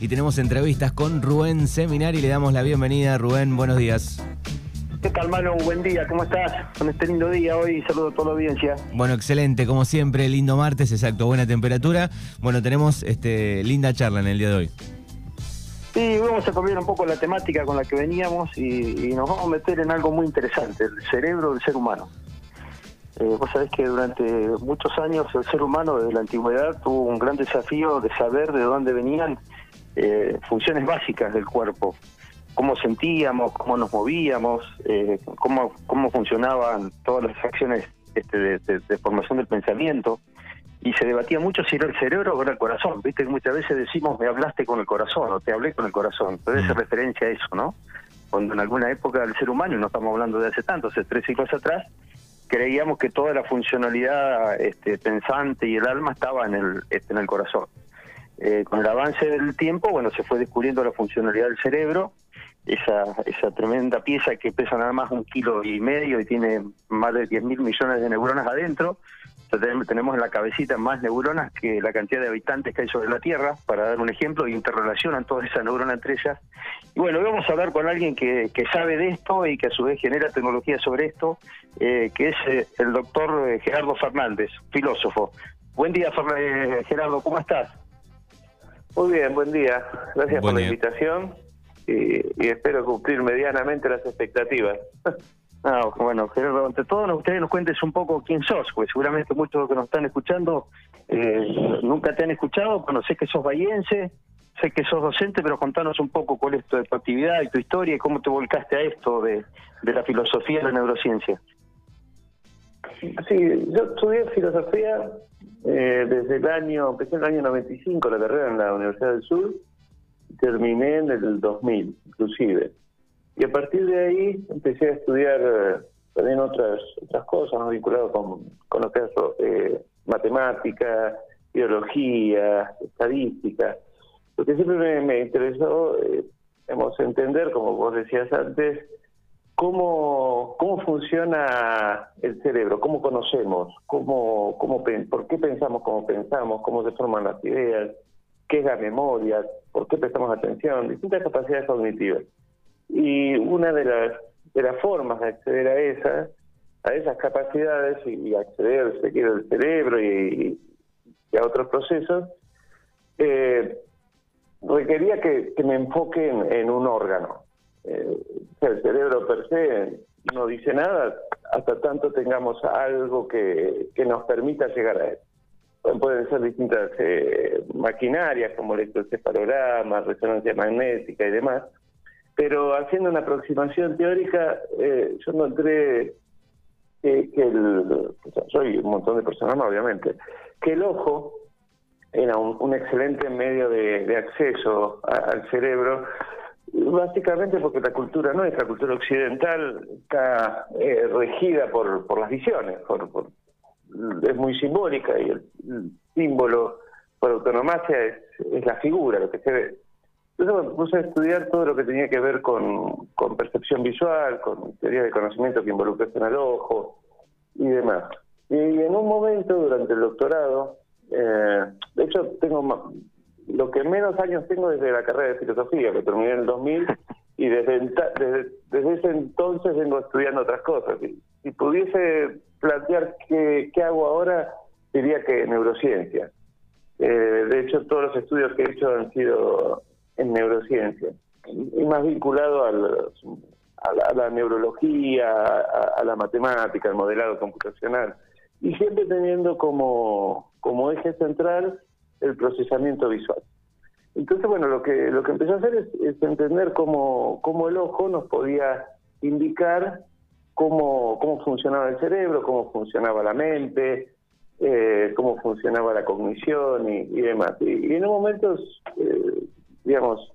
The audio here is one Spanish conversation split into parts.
y tenemos entrevistas con Rubén Seminari. Le damos la bienvenida. Rubén, buenos días. ¿Qué tal, Manu? Buen día, ¿cómo estás? Con este lindo día hoy, saludo a toda la audiencia. Bueno, excelente, como siempre, lindo martes, exacto, buena temperatura. Bueno, tenemos este linda charla en el día de hoy. Sí, vamos a cambiar un poco la temática con la que veníamos y, nos vamos a meter en algo muy interesante, el cerebro del ser humano. Eh, vos sabés que durante muchos años el ser humano desde la antigüedad tuvo un gran desafío de saber de dónde venían eh, funciones básicas del cuerpo, cómo sentíamos, cómo nos movíamos, eh, cómo, cómo funcionaban todas las acciones este, de formación del pensamiento y se debatía mucho si era el cerebro o era el corazón. Viste que muchas veces decimos me hablaste con el corazón o te hablé con el corazón. Pero es mm. referencia a eso, ¿no? Cuando en alguna época del ser humano, y no estamos hablando de hace tanto, hace tres siglos atrás, creíamos que toda la funcionalidad este, pensante y el alma estaba en el, este, en el corazón. Eh, con el avance del tiempo, bueno, se fue descubriendo la funcionalidad del cerebro, esa, esa tremenda pieza que pesa nada más un kilo y medio y tiene más de 10 mil millones de neuronas adentro, tenemos en la cabecita más neuronas que la cantidad de habitantes que hay sobre la Tierra, para dar un ejemplo, y interrelacionan todas esas neuronas entre ellas. Y bueno, vamos a hablar con alguien que, que sabe de esto y que a su vez genera tecnología sobre esto, eh, que es eh, el doctor eh, Gerardo Fernández, filósofo. Buen día, Gerardo, ¿cómo estás? Muy bien, buen día. Gracias por la invitación y, y espero cumplir medianamente las expectativas. Ah, bueno, Gerardo, ante todo, ustedes nos cuentes un poco quién sos, porque seguramente muchos de los que nos están escuchando eh, nunca te han escuchado, bueno, sé que sos bahiense, sé que sos docente, pero contanos un poco cuál es tu, actividad y tu historia y cómo te volcaste a esto de, la filosofía y la neurociencia. Sí, yo estudié filosofía eh, desde el año, empecé en el año 95 la carrera en la Universidad del Sur, terminé en el 2000, inclusive. Y a partir de ahí empecé a estudiar eh, también otras otras cosas ¿no? vinculadas con, con lo que es eh, matemática, biología, estadística. Lo que siempre me, interesó, eh, entender, como vos decías antes, cómo, cómo funciona el cerebro, cómo conocemos, cómo, cómo, por qué pensamos como pensamos, cómo se forman las ideas, qué es la memoria, por qué prestamos atención, distintas capacidades cognitivas. Y una de las, de las formas de acceder a esas, a esas capacidades y, acceder, al cerebro y, a otros procesos, eh, requería que, me enfoque en, un órgano. Eh, el cerebro per se no dice nada hasta tanto tengamos algo que, que nos permita llegar a él. Pueden ser distintas eh, maquinarias como electroencefalograma, resonancia magnética y demás, pero haciendo una aproximación teórica, eh, yo encontré que, el, soy un montón de personas, obviamente, que el ojo era un, excelente medio de, acceso al cerebro, básicamente porque la cultura nuestra, cultura occidental, está eh, regida por, por las visiones, por, es muy simbólica y el, símbolo por autonomacia es, es la figura, lo que se ve. Entonces me puse a estudiar todo lo que tenía que ver con, con percepción visual, con teoría de conocimiento que involucración al ojo y demás. Y en un momento durante el doctorado, eh, de hecho tengo lo que menos años tengo desde la carrera de filosofía, que terminé en el 2000, y desde, desde, desde ese entonces vengo estudiando otras cosas. Si pudiese plantear qué, qué hago ahora, diría que neurociencia. Eh, de hecho, todos los estudios que he hecho han sido en neurociencia, y más vinculado al, a, la, neurología, a, la matemática, al modelado computacional, y siempre teniendo como, como eje central el procesamiento visual. Entonces, bueno, lo que lo que empecé a hacer es, entender cómo, cómo el ojo nos podía indicar cómo, cómo funcionaba el cerebro, cómo funcionaba la mente, eh, cómo funcionaba la cognición y, demás. Y, en un momento eh, digamos,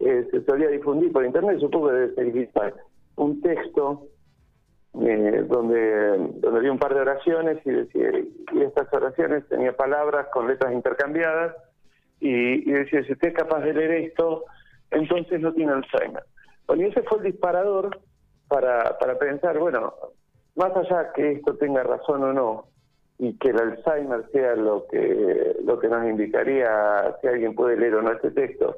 eh, se solía difundir por internet, supongo que debe ser un texto eh, donde, donde había un par de oraciones y decía, y estas oraciones tenía palabras con letras intercambiadas y, decía, si usted es capaz de leer esto, entonces no tiene Alzheimer. Bueno, y ese fue el disparador para, para pensar, bueno, más allá que esto tenga razón o no, y que el Alzheimer sea lo que lo que nos indicaría si alguien puede leer o no este texto,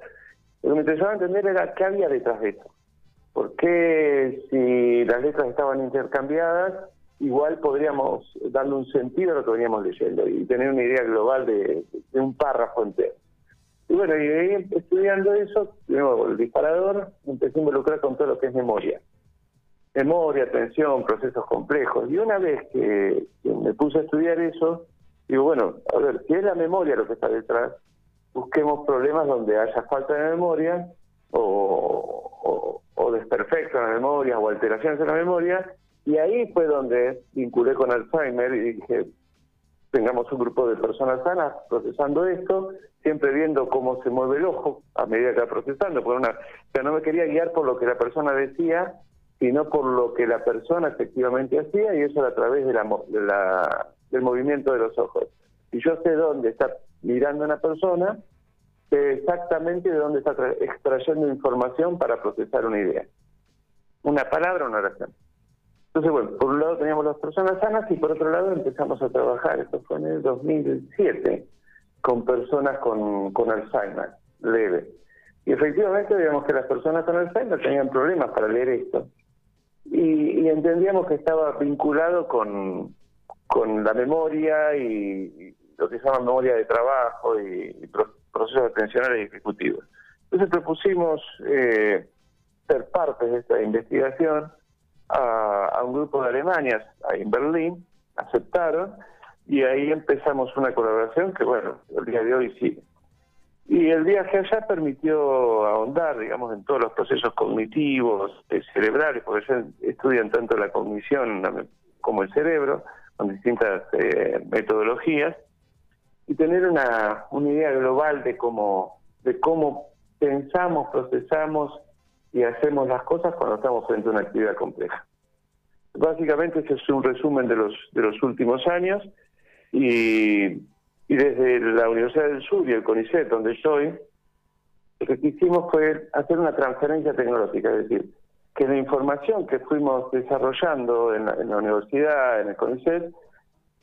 Lo que me interesaba entender era qué había detrás de eso. ¿Por qué si las letras estaban intercambiadas, igual podríamos darle un sentido a lo que veníamos leyendo y tener una idea global de, un párrafo entero? Y bueno, y ahí estudiando eso, el disparador, empecé a involucrar con todo lo que es memoria. Memoria, atención, procesos complejos. Y una vez que me puse a estudiar eso, digo, bueno, a ver, si es la memoria lo que está detrás, busquemos problemas donde haya falta de memoria o, o, desperfectos en la memoria o alteraciones en la memoria. Y ahí fue donde vinculé con Alzheimer y dije, tengamos un grupo de personas sanas procesando esto, siempre viendo cómo se mueve el ojo a medida que va procesando. Por una, o sea, no me quería guiar por lo que la persona decía, sino por lo que la persona efectivamente hacía y eso era a través de la, de la, del movimiento de los ojos. Si yo sé dónde está mirando una persona, sé exactamente de dónde está extrayendo información para procesar una idea. Una palabra, una oración. Entonces, bueno, por un lado teníamos las personas sanas y por otro lado empezamos a trabajar, esto fue en el 2007, con personas con, Alzheimer leve. Y efectivamente veíamos que las personas con Alzheimer tenían problemas para leer esto. Y, y entendíamos que estaba vinculado con, con la memoria y, lo que se llama memoria de trabajo y, procesos atencionales ejecutivos. Entonces propusimos eh, ser parte de esta investigación a, un grupo de Alemanias ahí en Berlín, aceptaron y ahí empezamos una colaboración que, bueno, el día de hoy sigue. Y el viaje allá permitió ahondar, digamos, en todos los procesos cognitivos, eh, cerebrales, porque ellos estudian tanto la cognición como el cerebro, con distintas eh, metodologías, y tener una, una idea global de cómo, de cómo pensamos, procesamos y hacemos las cosas cuando estamos frente a una actividad compleja. Básicamente ese es un resumen de los, de los últimos años y, y desde la Universidad del Sur y el CONICET, donde estoy, lo que quisimos fue hacer una transferencia tecnológica, es decir, que la información que fuimos desarrollando en la, en la universidad, en el CONICET,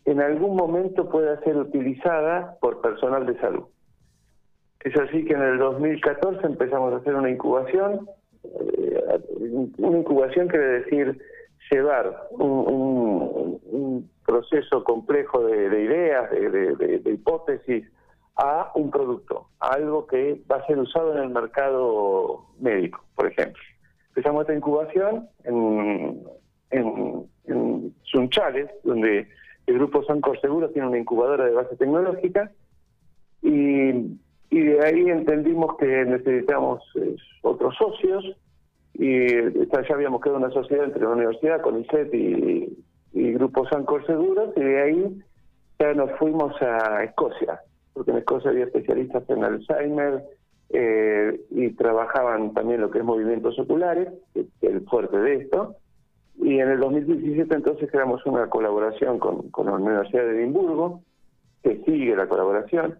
en algún momento pueda ser utilizada por personal de salud. Es así que en el 2014 empezamos a hacer una incubación. Eh, una incubación quiere decir llevar un, proceso complejo de, ideas, de, hipótesis, a un producto, algo que va a ser usado en el mercado médico, por ejemplo. Empezamos esta incubación en, en, en Sunchales, donde el grupo Sancor Seguros tiene una incubadora de base tecnológica y, de ahí entendimos que necesitamos eh, otros socios y ya habíamos creado una sociedad entre la universidad, CONICET y, y Grupo Sancor Seguros y de ahí ya nos fuimos a Escocia, porque en Escocia había especialistas en Alzheimer eh, y trabajaban también lo que es movimientos oculares, el fuerte de esto, y en el 2017 entonces creamos una colaboración con, la Universidad de Edimburgo, que sigue la colaboración,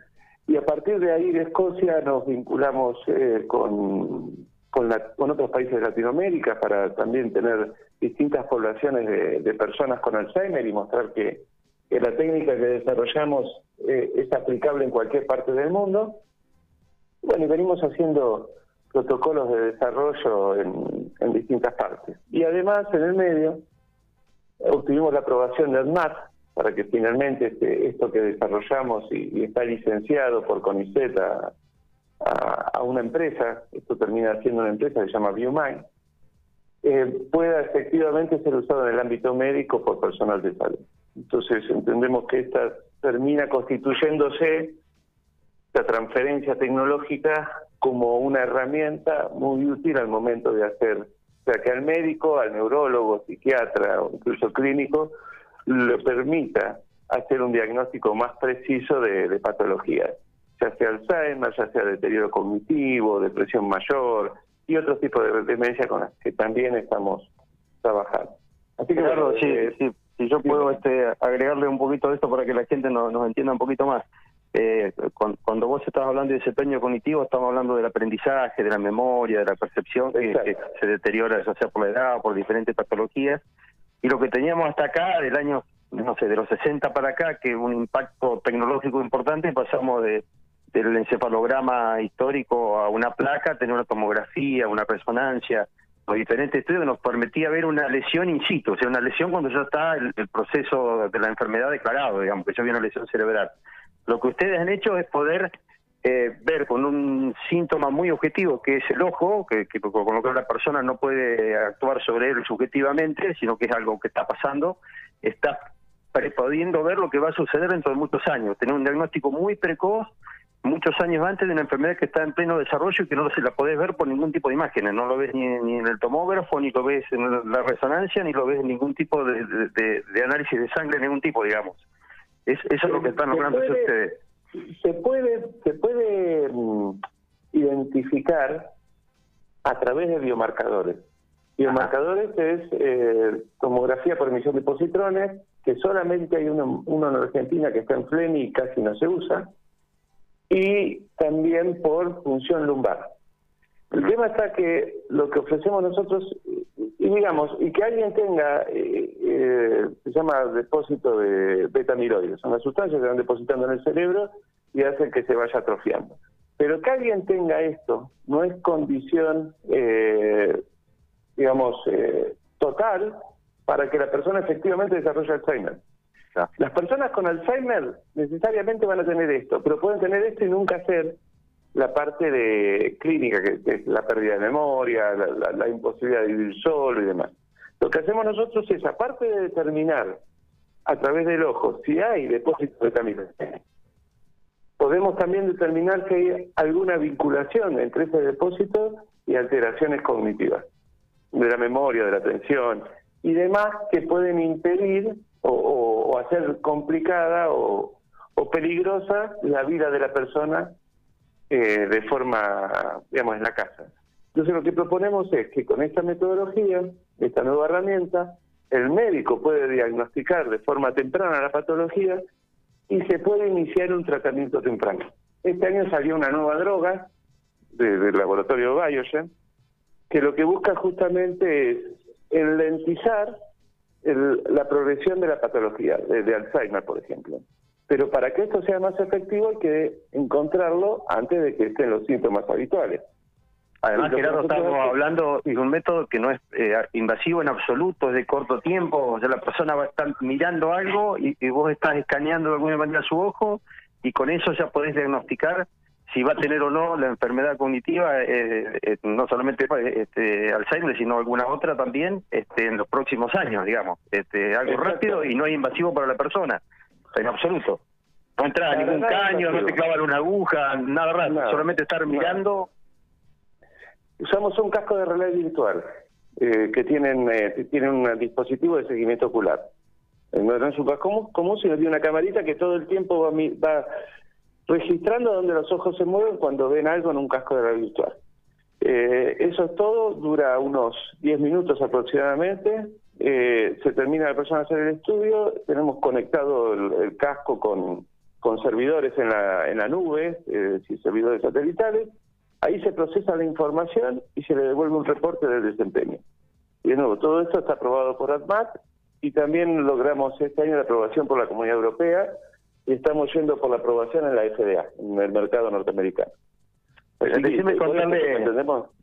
y a partir de ahí de Escocia nos vinculamos eh, con, con, otros países de Latinoamérica para también tener distintas poblaciones de, personas con Alzheimer y mostrar que, que la técnica que desarrollamos eh, es aplicable en cualquier parte del mundo. Bueno, y venimos haciendo protocolos de desarrollo en, en distintas partes. Y además, en el medio, obtuvimos la aprobación del MAT para que finalmente este, esto que desarrollamos y, está licenciado por CONICET a, una empresa, esto termina siendo una empresa que se llama BioMind, eh, pueda efectivamente ser usado en el ámbito médico por personal de salud. Entonces entendemos que esta termina constituyéndose la transferencia tecnológica como una herramienta muy útil al momento de hacer, o sea, que al médico, al neurólogo, psiquiatra o incluso clínico le permita hacer un diagnóstico más preciso de, patologías, ya sea Alzheimer, ya sea deterioro cognitivo, depresión mayor y otros tipos de demencia con las que también estamos trabajando. Así que, claro, sí, eh, sí, si yo puedo este, agregarle un poquito de esto para que la gente nos entienda un poquito más. Eh, cuando, vos estás hablando de desempeño cognitivo, estamos hablando del aprendizaje, de la memoria, de la percepción que, se deteriora ya sea por la edad o por diferentes patologías. Y lo que teníamos hasta acá, del año, no sé, de los 60 para acá, que un impacto tecnológico importante, pasamos de, del encefalograma histórico a una placa, tener una tomografía, una resonancia, los diferentes estudios nos permitía ver una lesión in situ, o sea, una lesión cuando ya está el, proceso de la enfermedad declarado, digamos, que ya había una lesión cerebral. Lo que ustedes han hecho es poder eh, ver con un síntoma muy objetivo, que es el ojo, que, con lo que la persona no puede actuar sobre él subjetivamente, sino que es algo que está pasando, está pudiendo ver lo que va a suceder dentro de muchos años, tener un diagnóstico muy precoz muchos años antes de una enfermedad que está en pleno desarrollo y que no se la podés ver por ningún tipo de imágenes, no lo ves ni, en el tomógrafo, ni lo ves en la resonancia, ni lo ves en ningún tipo de, análisis de sangre, ningún tipo, digamos. Es, eso es lo que están logrando ustedes. Se puede, se puede mm, identificar a través de biomarcadores. Biomarcadores es eh, tomografía por emisión de positrones, que solamente hay uno, uno en Argentina que está en FLEMI y casi no se usa y también por función lumbar. El tema está que lo que ofrecemos nosotros, y digamos, y que alguien tenga, eh, eh, se llama depósito de beta-amiloides, son las sustancias que van depositando en el cerebro y hacen que se vaya atrofiando. Pero que alguien tenga esto no es condición, eh, digamos, total para que la persona efectivamente desarrolle Alzheimer. Las personas con Alzheimer necesariamente van a tener esto, pero pueden tener esto y nunca hacer la parte de clínica, que, es la pérdida de memoria, la, imposibilidad de vivir solo y demás. Lo que hacemos nosotros es, aparte de determinar a través del ojo si hay depósitos de camino, podemos también determinar si hay alguna vinculación entre ese depósito y alteraciones cognitivas, de la memoria, de la atención y demás que pueden impedir o, hacer complicada o, peligrosa la vida de la persona eh, de forma, digamos, en la casa. Entonces lo que proponemos es que con esta metodología, esta nueva herramienta, el médico puede diagnosticar de forma temprana la patología y se puede iniciar un tratamiento temprano. Este año salió una nueva droga del laboratorio Biogen que lo que busca justamente es enlentizar la progresión de la patología, de, Alzheimer, por ejemplo. Pero para que esto sea más efectivo hay que encontrarlo antes de que estén los síntomas habituales. Además, Gerardo, estamos hablando de un método que no es eh, invasivo en absoluto, es de corto tiempo, o sea, la persona va a estar mirando algo y, y vos estás escaneando de alguna manera su ojo y con eso ya podés diagnosticar si va a tener o no la enfermedad cognitiva, eh, eh, no solamente este, Alzheimer, sino alguna otra también este, en los próximos años, digamos. Este, algo rápido y no es invasivo para la persona, en absoluto. No entra ningún caño, no te clavan una aguja, nada raro, solamente estar mirando. Usamos un casco de realidad virtual eh, que tienen, eh, tienen un dispositivo de seguimiento ocular. No, es un casco común, sino tiene una camarita que todo el tiempo va, va registrando donde los ojos se mueven cuando ven algo en un casco de realidad virtual. Eh, eso es todo, dura unos 10 minutos aproximadamente. Eh, se termina la persona hacer el estudio, tenemos conectado el, casco con, con, servidores en la, en la nube, eh, servidores satelitales. Ahí se procesa la información y se le devuelve un reporte del desempeño. Y de nuevo, todo esto está aprobado por ADMAT y también logramos este año la aprobación por la Comunidad Europea y estamos yendo por la aprobación en la FDA, en el mercado norteamericano. decime contarle,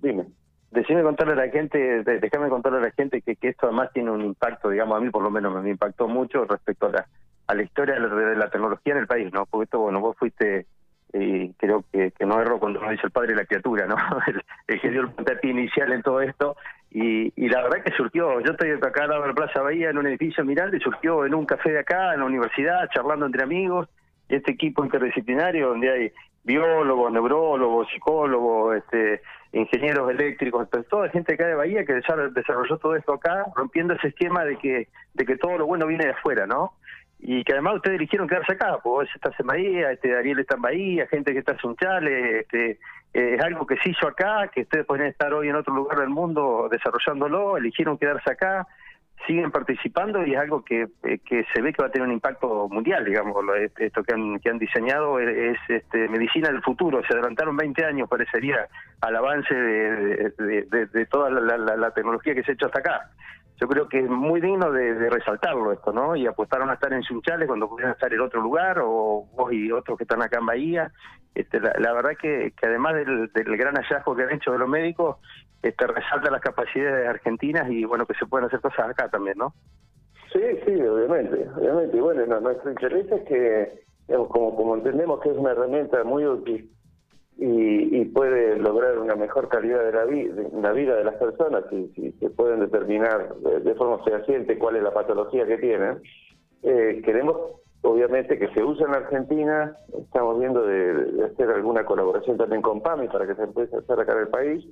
dime. Decime contarle a la gente, déjame contarle a la gente que, esto además tiene un impacto, digamos, a mí por lo menos me impactó mucho respecto a la, a la historia de la, tecnología en el país, ¿no? Porque esto, bueno, vos fuiste y creo que, que no erro cuando uno dice el padre y la criatura, ¿no? el, que dio el puntapié inicial en todo esto. Y, y la verdad que surgió, yo estoy acá de la Plaza Bahía en un edificio mirando y surgió en un café de acá, en la universidad, charlando entre amigos, este equipo interdisciplinario donde hay biólogos, neurólogos, psicólogos, este, ingenieros eléctricos, toda gente acá de Bahía que desarrolló todo esto acá, rompiendo ese esquema de que, de que todo lo bueno viene de afuera, ¿no? y que además ustedes eligieron quedarse acá, pues estás en Bahía, este Ariel está en Bahía, gente que está en Sunchales, este, eh, es algo que se hizo acá, que ustedes pueden estar hoy en otro lugar del mundo desarrollándolo, eligieron quedarse acá, siguen participando y es algo que, eh, que se ve que va a tener un impacto mundial, digamos, esto que han, que han diseñado es, este, medicina del futuro, se adelantaron 20 años, parecería, al avance de, de, toda la, la tecnología que se ha hecho hasta acá. yo creo que es muy digno de, resaltarlo esto, ¿no? Y apostaron a estar en Sunchales cuando pudieran estar en otro lugar, o vos y otros que están acá en Bahía. Este, la, verdad que, que además del, gran hallazgo que han hecho de los médicos, este, resalta las capacidades argentinas y bueno, que se pueden hacer cosas acá también, ¿no? Sí, sí, obviamente, obviamente. Y bueno, nuestro interés es que, como, como entendemos que es una herramienta muy útil, y, puede lograr una mejor calidad de la, la vida de las personas si, se pueden determinar de, forma fehaciente cuál es la patología que tienen. Eh, queremos, obviamente, que se use en la Argentina. Estamos viendo de, hacer alguna colaboración también con PAMI para que se empiece a hacer acá en el país.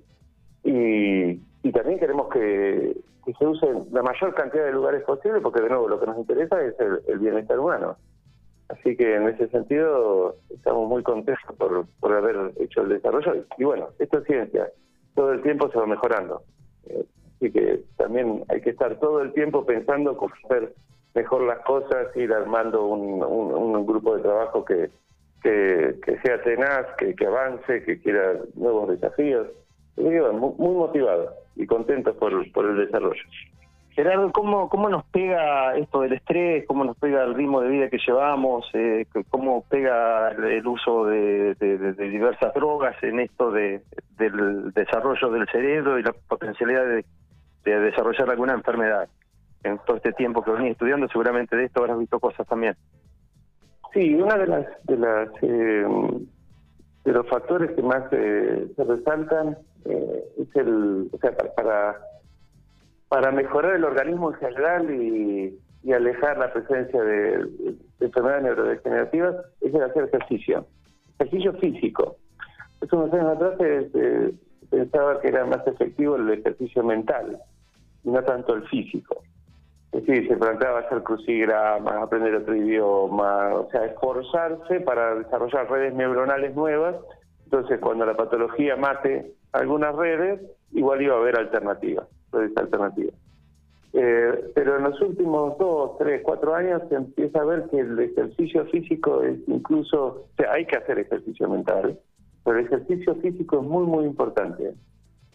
Y, también queremos que, se use la mayor cantidad de lugares posible, porque de nuevo lo que nos interesa es el bienestar humano. Así que en ese sentido estamos muy contentos por, por haber hecho el desarrollo. Y bueno, esto es ciencia, todo el tiempo se va mejorando. Eh, así que también hay que estar todo el tiempo pensando cómo hacer mejor las cosas, ir armando un, un, grupo de trabajo que, que, sea tenaz, que, avance, que quiera nuevos desafíos. Muy, motivados y contentos por, el desarrollo. Gerardo, ¿cómo, ¿cómo nos pega esto del estrés? ¿Cómo nos pega el ritmo de vida que llevamos? Eh, ¿Cómo pega el uso de, diversas drogas en esto de, del desarrollo del cerebro y la potencialidad de, desarrollar alguna enfermedad? En todo este tiempo que venís estudiando, seguramente de esto habrás visto cosas también. Sí, una de las de las eh, de los factores que más eh, se resaltan es el, o sea, para para mejorar el organismo en general y, alejar la presencia de, enfermedades neurodegenerativas es el hacer ejercicio, ejercicio físico. Hace unos años atrás se, pensaba que era más efectivo el ejercicio mental, y no tanto el físico. Decir, se planteaba hacer crucigramas, aprender otro idioma, o sea, esforzarse para desarrollar redes neuronales nuevas. Entonces, cuando la patología mate algunas redes, igual iba a haber alternativas esa alternativa. Eh, pero en los últimos dos, tres, cuatro años se empieza a ver que el ejercicio físico es incluso, o sea, hay que hacer ejercicio mental, pero el ejercicio físico es muy, muy importante.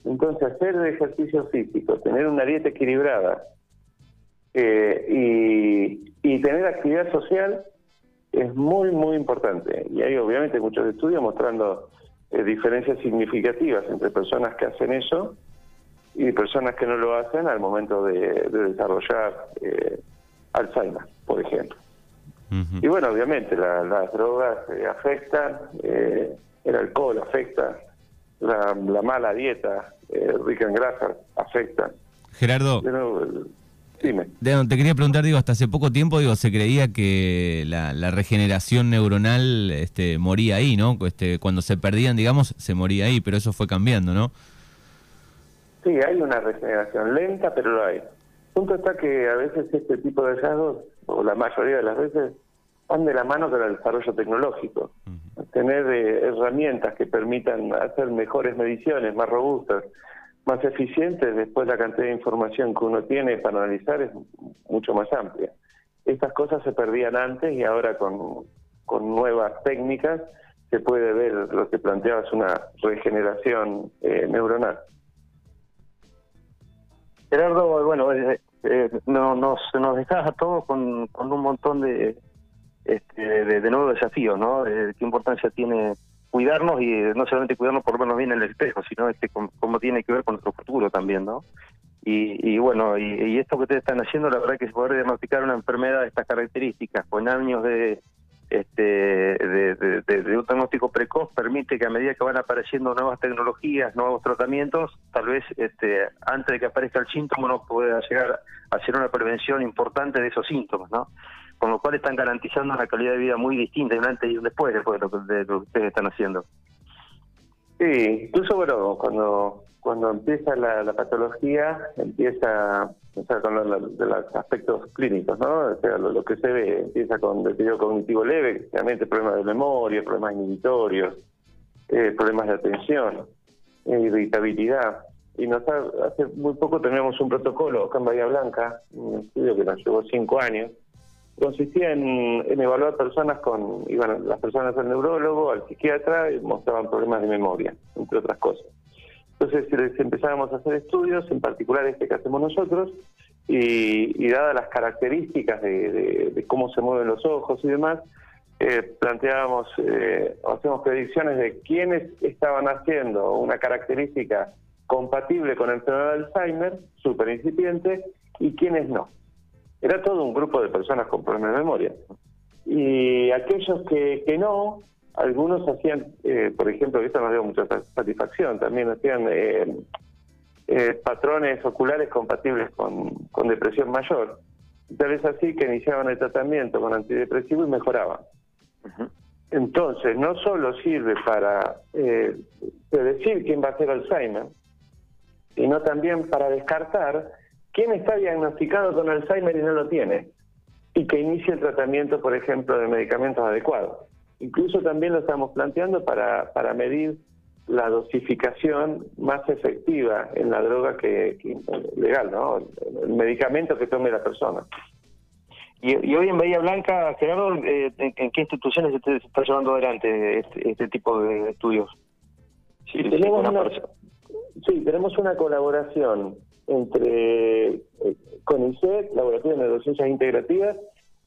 Entonces, hacer ejercicio físico, tener una dieta equilibrada eh, y, y tener actividad social es muy, muy importante. Y hay obviamente muchos estudios mostrando eh, diferencias significativas entre personas que hacen eso y personas que no lo hacen al momento de, desarrollar eh, Alzheimer, por ejemplo. Y bueno, obviamente las drogas eh, afectan, eh, el alcohol afecta, la, mala dieta rica en grasa afecta. Gerardo. Dime. Te quería preguntar, digo, hasta hace poco tiempo, digo, se creía que la, la, regeneración neuronal este, moría ahí, ¿no? Este, cuando se perdían, digamos, se moría ahí, pero eso fue cambiando, ¿no? Sí, hay una regeneración lenta, pero lo hay. El punto está que a veces este tipo de hallazgos, o la mayoría de las veces, van de la mano con el desarrollo tecnológico. Tener eh, herramientas que permitan hacer mejores mediciones, más robustas, más eficientes, después la cantidad de información que uno tiene para analizar es mucho más amplia. Estas cosas se perdían antes y ahora con, con nuevas técnicas se puede ver lo que planteabas, una regeneración eh, neuronal. Gerardo, bueno, eh, eh, no, nos, nos dejas a todos con, con un montón de, este, de, nuevos desafíos, ¿no? Eh, qué importancia tiene cuidarnos y no solamente cuidarnos por vernos bien en el espejo, sino este cómo, tiene que ver con nuestro futuro también, ¿no? Y, y bueno, y, y, esto que ustedes están haciendo, la verdad que es poder diagnosticar una enfermedad de estas características con años de, este, de, un diagnóstico precoz permite que a medida que van apareciendo nuevas tecnologías, nuevos tratamientos, tal vez este, antes de que aparezca el síntoma uno pueda llegar a hacer una prevención importante de esos síntomas, ¿no? Con lo cual están garantizando una calidad de vida muy distinta, un antes y un después, después de lo, de lo que ustedes están haciendo. Sí, incluso bueno, cuando cuando empieza la, patología, empieza o sea, con los aspectos clínicos, ¿no? O sea, lo, que se ve, empieza con deterioro cognitivo leve, realmente problemas de memoria, problemas inhibitorios, eh, problemas de atención, eh, irritabilidad. Y nos hace muy poco tenemos un protocolo acá en Bahía Blanca, un estudio que nos llevó cinco años, consistía en, evaluar personas con, iban las personas al neurólogo, al psiquiatra y mostraban problemas de memoria, entre otras cosas. Entonces empezábamos a hacer estudios, en particular este que hacemos nosotros, y, dadas las características de, cómo se mueven los ojos y demás, eh, planteábamos, eh, hacemos predicciones de quiénes estaban haciendo una característica compatible con el enfermedad de Alzheimer, súper incipiente, y quiénes no. Era todo un grupo de personas con problemas de memoria. Y aquellos que, que no, algunos hacían, eh, por ejemplo, esto nos dio mucha satisfacción, también hacían eh, eh, patrones oculares compatibles con, depresión mayor. Tal vez así que iniciaban el tratamiento con antidepresivo y mejoraban. Entonces, no solo sirve para predecir quién va a ser Alzheimer, sino también para descartar quién está diagnosticado con Alzheimer y no lo tiene, y que inicie el tratamiento, por ejemplo, de medicamentos adecuados. Incluso también lo estamos planteando para, para medir la dosificación más efectiva en la droga que, legal, ¿no? El medicamento que tome la persona. Y, hoy en Bahía Blanca, Gerardo, eh, ¿en, qué instituciones se, está llevando adelante este, este tipo de estudios? Sí, tenemos una, sí, tenemos una colaboración entre eh, CONICET, Laboratorio de Neurociencias Integrativas,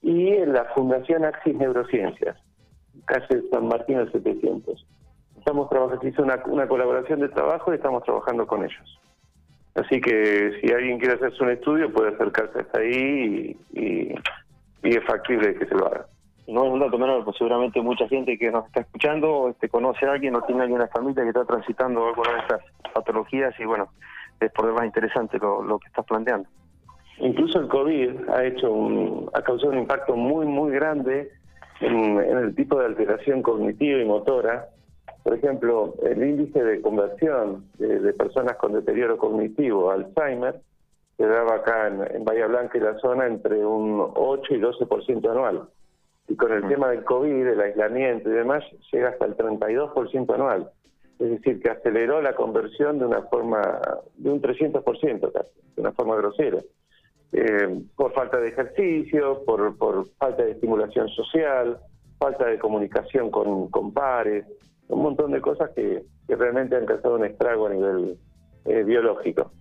y la Fundación Axis Neurociencias calle San Martín al 700. Estamos trabajando, hizo una, una colaboración de trabajo y estamos trabajando con ellos. Así que si alguien quiere hacerse un estudio puede acercarse hasta ahí y, es factible que se lo haga. No es un dato menor, pues seguramente mucha gente que nos está escuchando este, conoce a alguien o tiene alguna familia que está transitando alguna de estas patologías y bueno, es por demás interesante lo, lo que estás planteando. Incluso el COVID ha hecho un, ha causado un impacto muy muy grande en, el tipo de alteración cognitiva y motora. Por ejemplo, el índice de conversión de, personas con deterioro cognitivo, Alzheimer, se daba acá en, Bahía Blanca y la zona entre un 8 y 12% anual. Y con el mm. tema del COVID, el aislamiento y demás, llega hasta el 32% anual. Es decir, que aceleró la conversión de una forma, de un 300% casi, de una forma grosera. Eh, por falta de ejercicio, por, por falta de estimulación social, falta de comunicación con, con pares, un montón de cosas que, realmente han causado un estrago a nivel eh, biológico.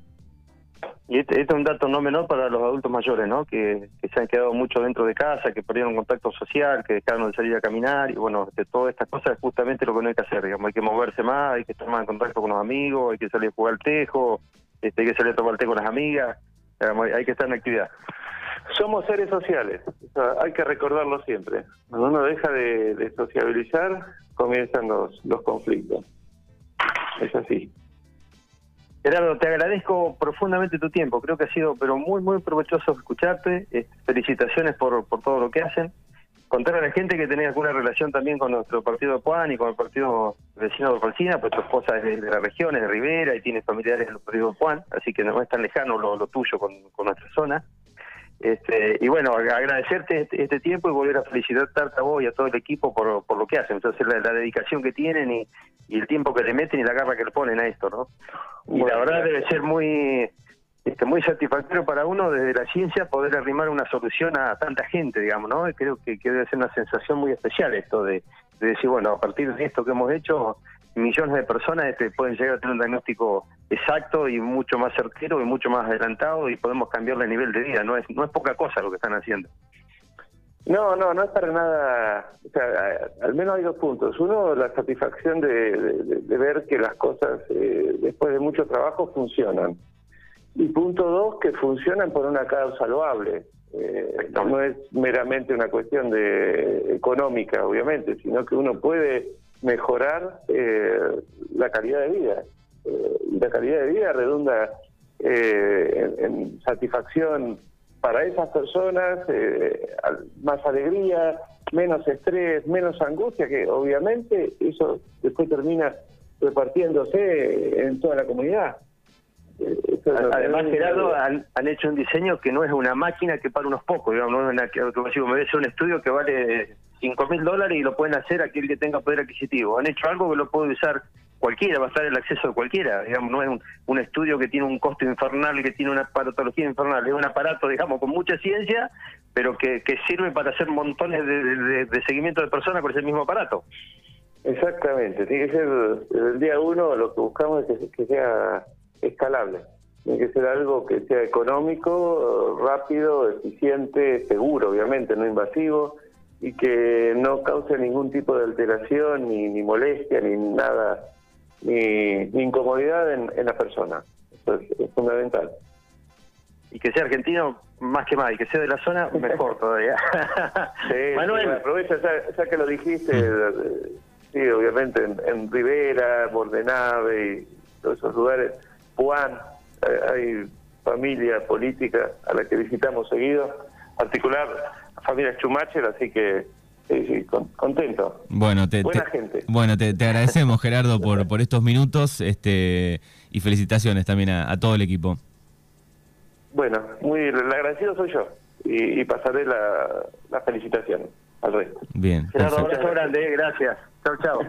Y este, este, es un dato no menor para los adultos mayores, ¿no? Que, se han quedado mucho dentro de casa, que perdieron contacto social, que dejaron de salir a caminar y bueno, de todas estas cosas es justamente lo que no hay que hacer, digamos, hay que moverse más, hay que estar más en contacto con los amigos, hay que salir a jugar al tejo, este, hay que salir a tomar té con las amigas, hay que estar en actividad. Somos seres sociales, hay que recordarlo siempre. Cuando uno deja de, sociabilizar, comienzan los, los conflictos. Es así. Gerardo, te agradezco profundamente tu tiempo. Creo que ha sido pero muy, muy provechoso escucharte. Eh, felicitaciones por, por todo lo que hacen contar a la gente que tenés alguna relación también con nuestro partido de Juan y con el partido vecino de Falcina, pues tu esposa es de, la región, es de Rivera y tiene familiares en el partido de Juan, así que no es tan lejano lo, tuyo con, nuestra zona. Este, y bueno, agradecerte este, este, tiempo y volver a felicitarte a vos y a todo el equipo por, por lo que hacen, entonces la, dedicación que tienen y, y, el tiempo que le meten y la garra que le ponen a esto, ¿no? Y la verdad debe ser muy este, muy satisfactorio para uno desde la ciencia poder arrimar una solución a tanta gente, digamos, ¿no? Creo que, debe ser una sensación muy especial esto de, decir, bueno, a partir de esto que hemos hecho, millones de personas este, pueden llegar a tener un diagnóstico exacto y mucho más certero y mucho más adelantado y podemos cambiarle el nivel de vida, no es, no es poca cosa lo que están haciendo. No, no, no es para nada, o sea, al menos hay dos puntos. Uno, la satisfacción de, ver que las cosas, eh, después de mucho trabajo, funcionan. Y punto dos, que funcionan por una causa loable. Eh, no es meramente una cuestión de económica, obviamente, sino que uno puede mejorar eh, la calidad de vida. Eh, la calidad de vida redunda en, en, satisfacción para esas personas, más alegría, menos estrés, menos angustia, que obviamente eso después termina repartiéndose en toda la comunidad. Además, Gerardo, han, hecho un diseño que no es una máquina que para unos pocos, digamos, no es una, me un estudio que vale 5 mil dólares y lo pueden hacer aquel que tenga poder adquisitivo. Han hecho algo que lo puede usar cualquiera, va a estar el acceso de cualquiera, digamos, no es un, estudio que tiene un costo infernal, que tiene una aparatología infernal, es un aparato, digamos, con mucha ciencia, pero que, sirve para hacer montones de, seguimiento de personas con ese mismo aparato. Exactamente, tiene que ser el día uno, lo que buscamos es que sea escalable. tiene que ser algo que sea económico, rápido, eficiente, seguro, obviamente, no invasivo, y que no cause ningún tipo de alteración, ni, ni molestia, ni nada, ni, incomodidad en, la persona. Eso es, fundamental. Y que sea argentino más que más, y que sea de la zona, mejor todavía. Manuel. aprovecha, ya, que lo dijiste, mm. sí, obviamente en, en Rivera, Bordenave y todos esos lugares, Puan, hay familia política a la que visitamos seguido, particular familia Schumacher, así que sí, sí, contento. Bueno, te, Buena gente. Bueno, te, agradecemos Gerardo por, por estos minutos este y felicitaciones también a, todo el equipo. Bueno, muy el agradecido soy yo y, pasaré la, la felicitación al resto. Bien. Gerardo, abrazo grande, eh, gracias. Chao, chao.